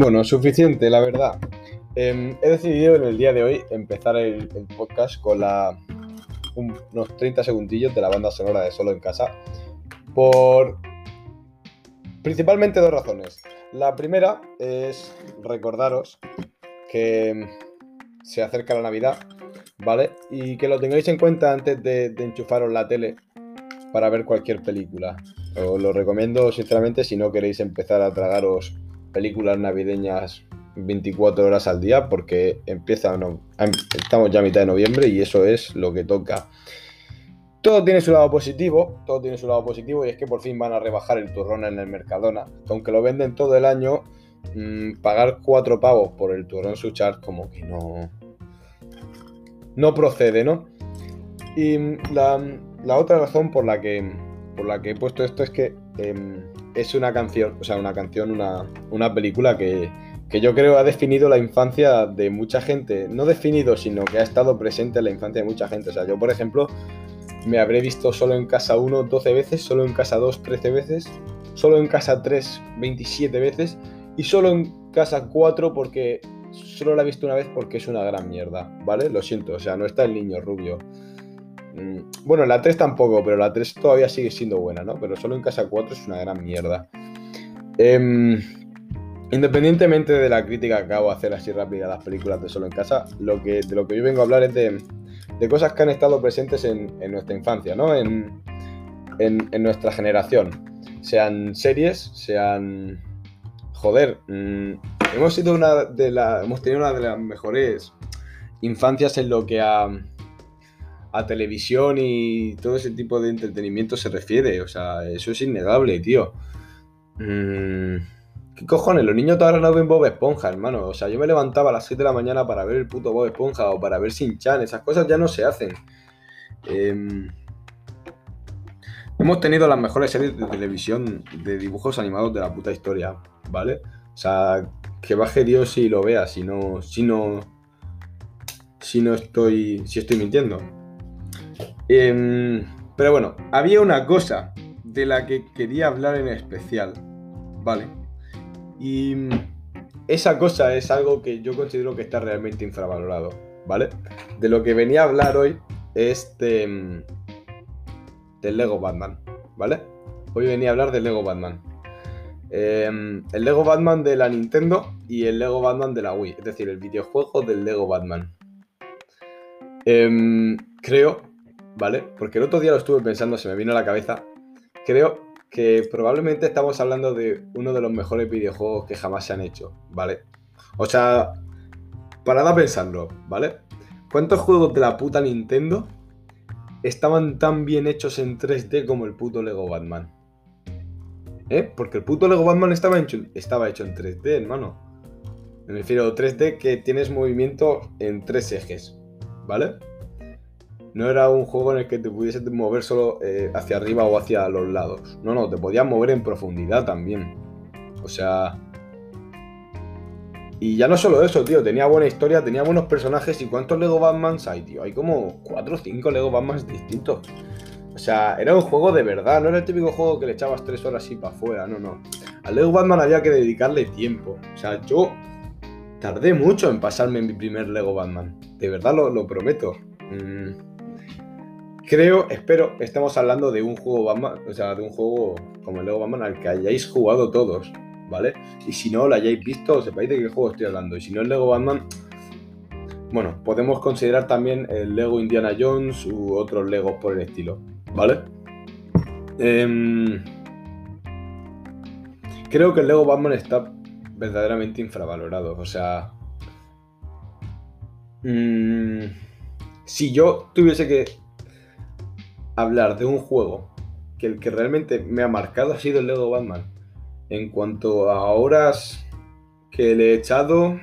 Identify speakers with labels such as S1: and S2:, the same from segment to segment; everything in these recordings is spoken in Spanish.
S1: Bueno, suficiente, la verdad. Em, he decidido en el día de hoy empezar el, podcast con unos 30 segundillos de la banda sonora de Solo en Casa. Por principalmente dos razones. La primera es recordaros que se acerca la Navidad, ¿vale? Y que lo tengáis en cuenta antes de, de enchufaros la tele para ver cualquier película. Os lo recomiendo sinceramente si no queréis empezar a tragaros películas navideñas 24 horas al día porque empieza, em- estamos ya a mitad de noviembre y eso es lo que toca. Todo tiene su lado positivo, todo tiene su lado positivo y es que por fin van a rebajar el turrón en el Mercadona. que Aunque lo venden todo el año, mm, pagar cuatro pavos por el turrón Suchar como que no... No procede, ¿no? Y mm, la, la otra razón por la que, por la que he puesto esto es que em, es una canción, o sea, una canción, una, una película que, que yo creo ha definido la infancia de mucha gente. No definido, sino que ha estado presente en la infancia de mucha gente. O sea, yo, por ejemplo, me habré visto solo en casa 1 12 veces, solo en casa 2 13 veces, solo en casa 3 27 veces y solo en casa 4 porque solo la he visto una vez porque es una gran mierda, ¿vale? Lo siento, o sea, no está el niño rubio. Mm, Bueno, la 3 tampoco, pero la 3 todavía sigue siendo buena, ¿no? Pero solo en casa 4 es una gran mierda. Em, independientemente de la crítica que acabo de hacer así rápida a las películas de solo en casa, lo que, de lo que yo vengo a hablar es de, de cosas que han estado presentes en, nuestra infancia, ¿no? En, en- nuestra generación. Sean series, sean... Joder, mm, hemos sido una de las... Hemos tenido una de las mejores infancias en lo que a, a televisión y todo ese tipo de entretenimiento se refiere. O sea, eso es innegable, tío. Mm, ¿Qué cojones? Los niños todavía no ven Bob Esponja, hermano. O sea, yo me levantaba a las 7 de la mañana para ver el puto Bob Esponja o para ver Sin Chan. Esas cosas ya no se hacen. Em, hemos tenido las mejores series de televisión de dibujos animados de la puta historia, ¿vale? O sea, que baje Dios y lo vea, si no, si no, si no estoy, si estoy mintiendo. Em, pero bueno, había una cosa de la que quería hablar en especial, ¿vale? Y mm, esa cosa es algo que yo considero que está realmente infravalorado, ¿vale? De lo que venía a hablar hoy es de, mm, del Lego Batman, ¿vale? Hoy venía a hablar del Lego Batman. Em, el Lego Batman de la Nintendo y el Lego Batman de la Wii, es decir, el videojuego del Lego Batman. Em, creo, ¿vale? Porque el otro día lo estuve pensando, se me vino a la cabeza. Creo que probablemente estamos hablando de uno de los mejores videojuegos que jamás se han hecho, ¿vale? O sea, parad a pensarlo, ¿vale? ¿Cuántos juegos de la puta Nintendo estaban tan bien hechos en 3D como el puto Lego Batman? ¿Eh? Porque el puto Lego Batman estaba hecho, estaba hecho en 3D, hermano. Me refiero a 3D que tienes movimiento en tres ejes, ¿vale? No era un juego en el que te pudieses mover solo eh, hacia arriba o hacia los lados. No, no, te podías mover en profundidad también. O sea... Y ya no solo eso, tío, tenía buena historia, tenía buenos personajes. ¿Y cuántos Lego Batmans hay, tío? Hay como 4 o 5 Lego Batmans distintos. O sea, era un juego de verdad, no era el típico juego que le echabas 3 horas así para afuera, no, no. Al Lego Batman había que dedicarle tiempo. O sea, yo tardé mucho en pasarme mi primer Lego Batman. De verdad lo, lo prometo. Mm. Creo, espero, estamos hablando de un juego Batman, o sea, de un juego como el Lego Batman al que hayáis jugado todos, ¿vale? Y si no lo hayáis visto, sepáis de qué juego estoy hablando. Y si no el Lego Batman, bueno, podemos considerar también el Lego Indiana Jones u otros Legos por el estilo, ¿vale? Em, creo que el Lego Batman está verdaderamente infravalorado. O sea. mm, si yo tuviese que hablar de un juego que el que realmente me ha marcado ha sido el Lego Batman. En cuanto a horas que le he echado,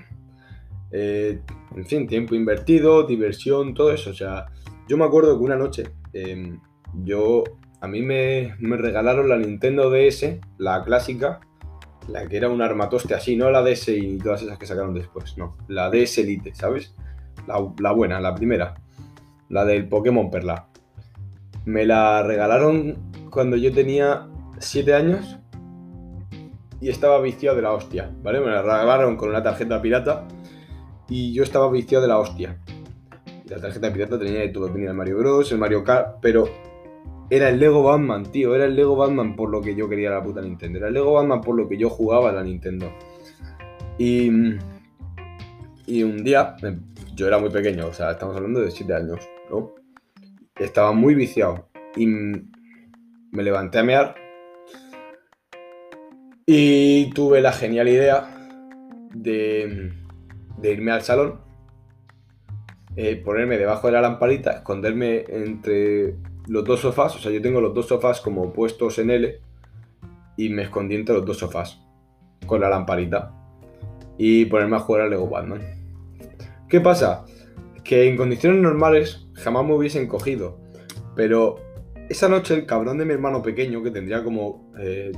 S1: eh, en fin, tiempo invertido, diversión, todo eso. O sea, yo me acuerdo que una noche em, yo a mí me, me regalaron la Nintendo DS, la clásica, la que era un armatoste así, no la DS y todas esas que sacaron después, no, la DS Elite, ¿sabes? La, la buena, la primera, la del Pokémon Perla. Me la regalaron cuando yo tenía 7 años y estaba viciado de la hostia, ¿vale? Me la regalaron con una tarjeta pirata y yo estaba viciado de la hostia. La tarjeta pirata tenía de todo, tenía el Mario Bros, el Mario Kart, pero era el Lego Batman, tío, era el Lego Batman por lo que yo quería la puta Nintendo, era el Lego Batman por lo que yo jugaba a la Nintendo. Y, y un día, em, yo era muy pequeño, o sea, estamos hablando de 7 años, ¿no? Estaba muy viciado y me levanté a mear y tuve la genial idea de, irme al salón, eh, ponerme debajo de la lamparita, esconderme entre los dos sofás, o sea, yo tengo los dos sofás como puestos en L y me escondí entre los dos sofás con la lamparita y ponerme a jugar al Lego Batman. ¿Qué pasa? Que en condiciones normales jamás me hubiesen cogido, pero esa noche el cabrón de mi hermano pequeño, que tendría como eh,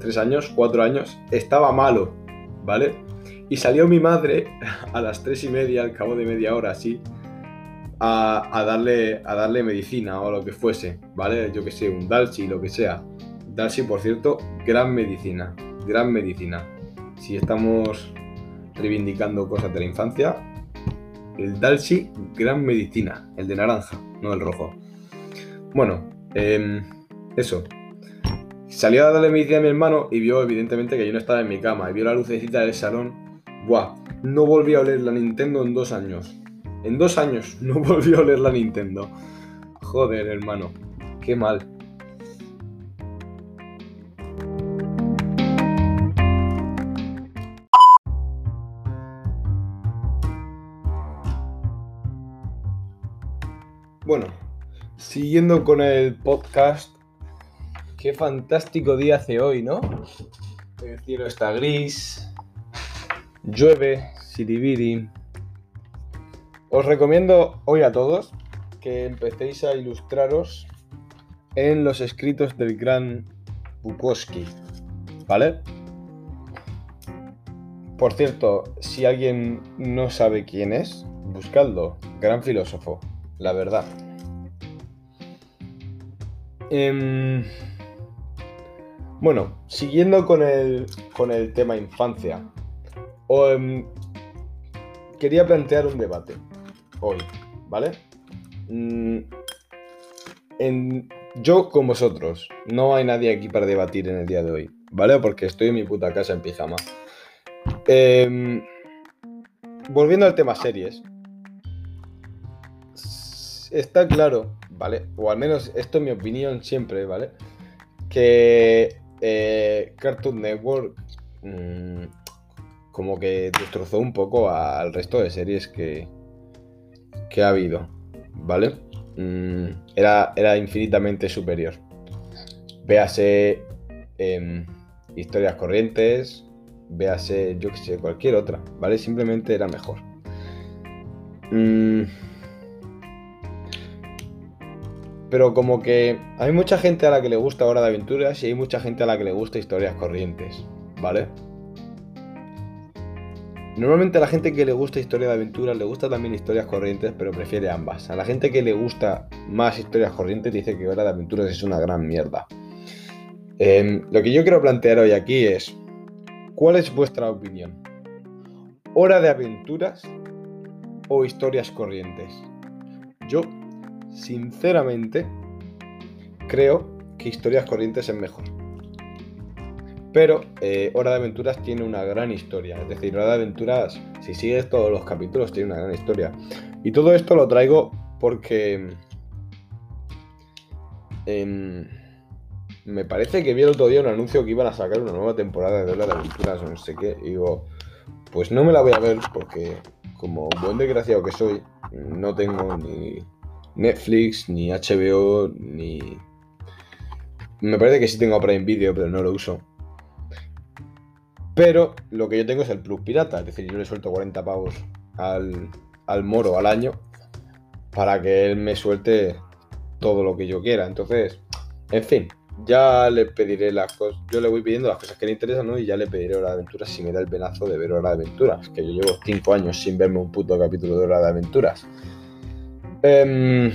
S1: tres años, cuatro años, estaba malo, ¿vale? Y salió mi madre a las tres y media, al cabo de media hora así, a, darle, a darle medicina o lo que fuese, ¿vale? Yo que sé, un Dalsi, lo que sea. Dalsi, por cierto, gran medicina, gran medicina. Si estamos reivindicando cosas de la infancia, el Dalsi, gran medicina, el de naranja, no el rojo. Bueno, eh, eso, Salió a darle medicina a mi hermano y vio evidentemente que yo no estaba en mi cama. Y vio la lucecita del salón. Buah, no volví a oler la Nintendo en dos años. En dos años no volví a oler la Nintendo. Joder, hermano. Qué mal. Bueno, siguiendo con el podcast, Qué fantástico día hace hoy, ¿no? El cielo está gris, llueve, siribiri. Os recomiendo hoy a todos que empecéis a ilustraros en los escritos del gran Bukowski, ¿vale? Por cierto, si alguien no sabe quién es, buscadlo. Gran filósofo, la verdad. Eh, bueno, siguiendo con el, con el tema infancia, em, quería plantear un debate hoy, ¿vale? Mm, yo con vosotros, no hay nadie aquí para debatir en el día de hoy, ¿vale? Porque estoy en mi puta casa en pijama. Em, volviendo al tema series, está claro, ¿vale? O al menos esto es mi opinión siempre, ¿vale? Que eh, Cartoon Network mm, como que destrozó un poco al resto de series que, que ha habido, ¿vale? Mm, era, era infinitamente superior. Véase em, historias corrientes, véase, yo que sé, cualquier otra, ¿vale? Simplemente era mejor. Mm, pero como que hay mucha gente a la que le gusta Hora de Aventuras y hay mucha gente a la que le gusta historias corrientes, ¿vale? Normalmente a la gente que le gusta historia de aventuras le gusta también historias corrientes, pero prefiere ambas. A la gente que le gusta más historias corrientes dice que Hora de Aventuras es una gran mierda. Em, lo que yo quiero plantear hoy aquí es, ¿cuál es vuestra opinión? ¿Hora de Aventuras o historias corrientes? Yo sinceramente, creo que Historias Corrientes es mejor. Pero eh, Hora de Aventuras tiene una gran historia. Es decir, Hora de Aventuras, si sigues todos los capítulos, tiene una gran historia. Y todo esto lo traigo porque... Em, me parece que vi el otro día un anuncio que iban a sacar una nueva temporada de Hora de Aventuras o no sé qué. Y digo, pues no me la voy a ver porque como buen desgraciado que soy, no tengo ni Netflix, ni HBO, ni... Me parece que sí tengo Prime Video, pero no lo uso. Pero lo que yo tengo es el Plus Pirata, es decir, yo le suelto 40 pavos al, al moro al año para que él me suelte todo lo que yo quiera. Entonces, en fin, ya le pediré las cosas. Yo le voy pidiendo las cosas que le interesan, ¿no? Y ya le pediré Hora de Aventuras si me da el penazo de ver Hora de Aventuras. Que yo llevo 5 años sin verme un puto capítulo de Hora de Aventuras. Em,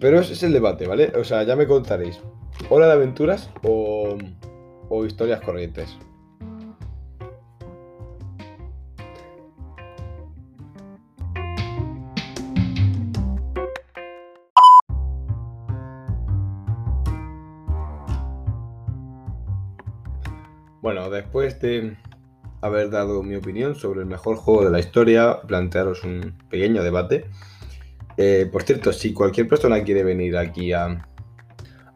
S1: Pero ese es el debate, ¿vale? O sea, ya me contaréis. ¿Hora de aventuras o, o historias corrientes? Bueno, después de haber dado mi opinión sobre el mejor juego de la historia, plantearos un pequeño debate. Eh, por cierto, si cualquier persona quiere venir aquí a,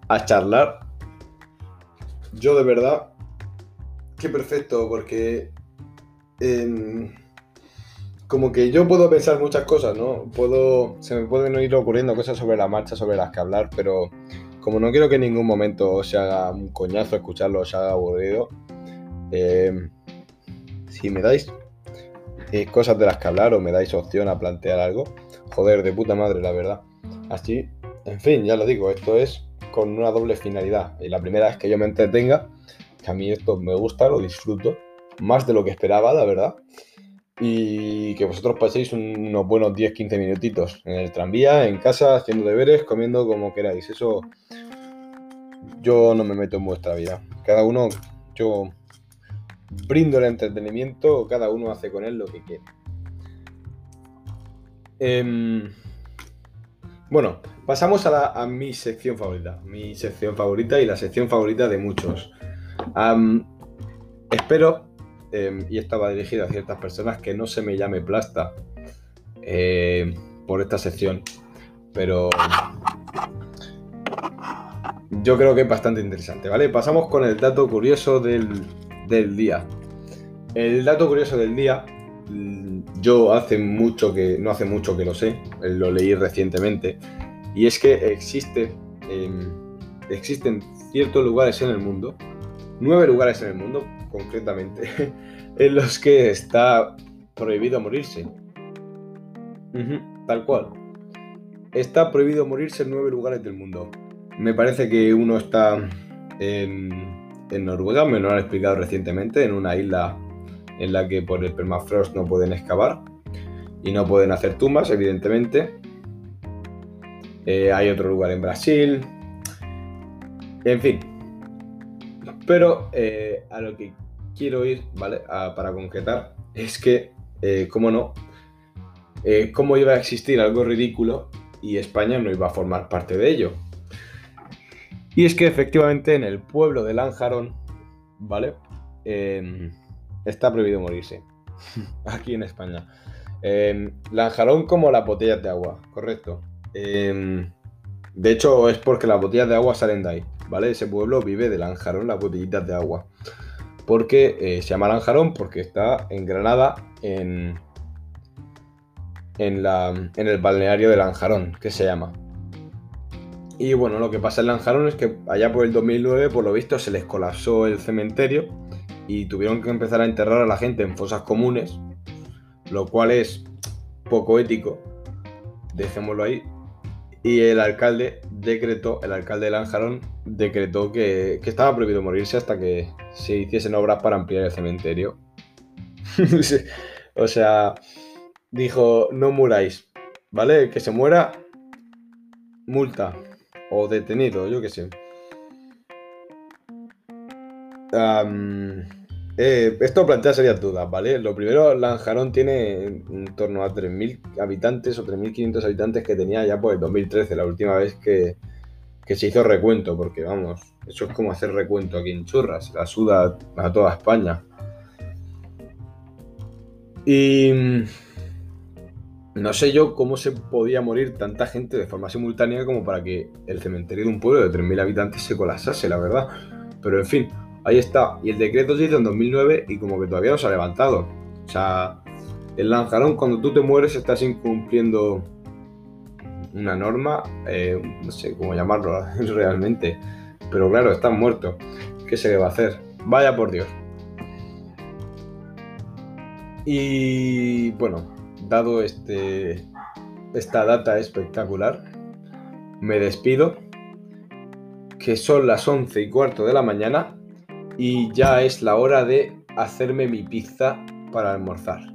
S1: a charlar, yo de verdad, qué perfecto, porque em, como que yo puedo pensar muchas cosas, ¿no? Puedo, se me pueden ir ocurriendo cosas sobre la marcha sobre las que hablar, pero como no quiero que en ningún momento se haga un coñazo escucharlo, se haga aburrido, Em, si me dais eh, cosas de las que hablar o me dais opción a plantear algo, joder, de puta madre, la verdad. Así, en fin, ya lo digo, esto es con una doble finalidad. Y la primera es que yo me entretenga, que a mí esto me gusta, lo disfruto, más de lo que esperaba, la verdad. Y que vosotros paséis unos buenos 10-15 minutitos en el tranvía, en casa, haciendo deberes, comiendo como queráis. Eso yo no me meto en vuestra vida. Cada uno, yo brindo el entretenimiento, cada uno hace con él lo que quiere. Em, bueno, pasamos a, mi sección favorita. Mi sección favorita y la sección favorita de muchos. espero, em, y esta va dirigida a ciertas personas, que no se me llame plasta em, por esta sección. Pero yo creo que es bastante interesante, ¿vale? Pasamos con el dato curioso del, del día. El dato curioso del día, mm, yo hace mucho que, no hace mucho que lo sé, lo leí recientemente, y es que existe, em, existen ciertos lugares en el mundo, nueve lugares en el mundo concretamente, en los que está prohibido morirse. tal cual. Está prohibido morirse en nueve lugares del mundo. Me parece que uno está en en Noruega, me lo han explicado recientemente, en una isla en la que por el permafrost no pueden excavar y no pueden hacer tumbas, evidentemente. Eh, hay otro lugar en Brasil. En fin. Pero eh, a lo que quiero ir, ¿vale? para concretar, es que, eh, cómo no, cómo iba a existir algo ridículo y España no iba a formar parte de ello. Y es que efectivamente en el pueblo de Lanjarón, ¿vale? Em, está prohibido morirse. Aquí en España. Eh, Lanjarón como las botellas de agua, correcto. Em, de hecho, es porque las botellas de agua salen de ahí, ¿vale? Ese pueblo vive de Lanjarón, las botellitas de agua. Porque eh, se llama Lanjarón porque está en Granada, en, en, la, en el balneario de Lanjarón, que se llama. Y bueno, lo que pasa en Lanjarón es que allá por el 2009, por lo visto, se les colapsó el cementerio y tuvieron que empezar a enterrar a la gente en fosas comunes, lo cual es poco ético, dejémoslo ahí. Y el alcalde decretó, el alcalde de Lanjarón decretó que, que estaba prohibido morirse hasta que se hiciesen obras para ampliar el cementerio. o sea, dijo, no muráis, ¿vale? Que se muera, multa o detenido, yo qué sé. Eh, esto plantea serias dudas, ¿vale? Lo primero, Lanjarón tiene en torno a 3.000 habitantes o 3.500 habitantes que tenía ya por el 2013, la última vez que, que, se hizo recuento, porque vamos, eso es como hacer recuento aquí en Churras, la suda a toda España. Y no sé yo cómo se podía morir tanta gente de forma simultánea como para que el cementerio de un pueblo de 3.000 habitantes se colapsase, la verdad. Pero en fin, ahí está. Y el decreto se hizo en 2009 y como que todavía no se ha levantado. O sea, el Lanjarón, cuando tú te mueres, estás incumpliendo una norma, eh, no sé cómo llamarlo realmente. Pero claro, estás muerto. ¿Qué se le va a hacer? Vaya por Dios. Y bueno, este, esta data espectacular, me despido, que son las 11 y cuarto de la mañana y ya es la hora de hacerme mi pizza para almorzar.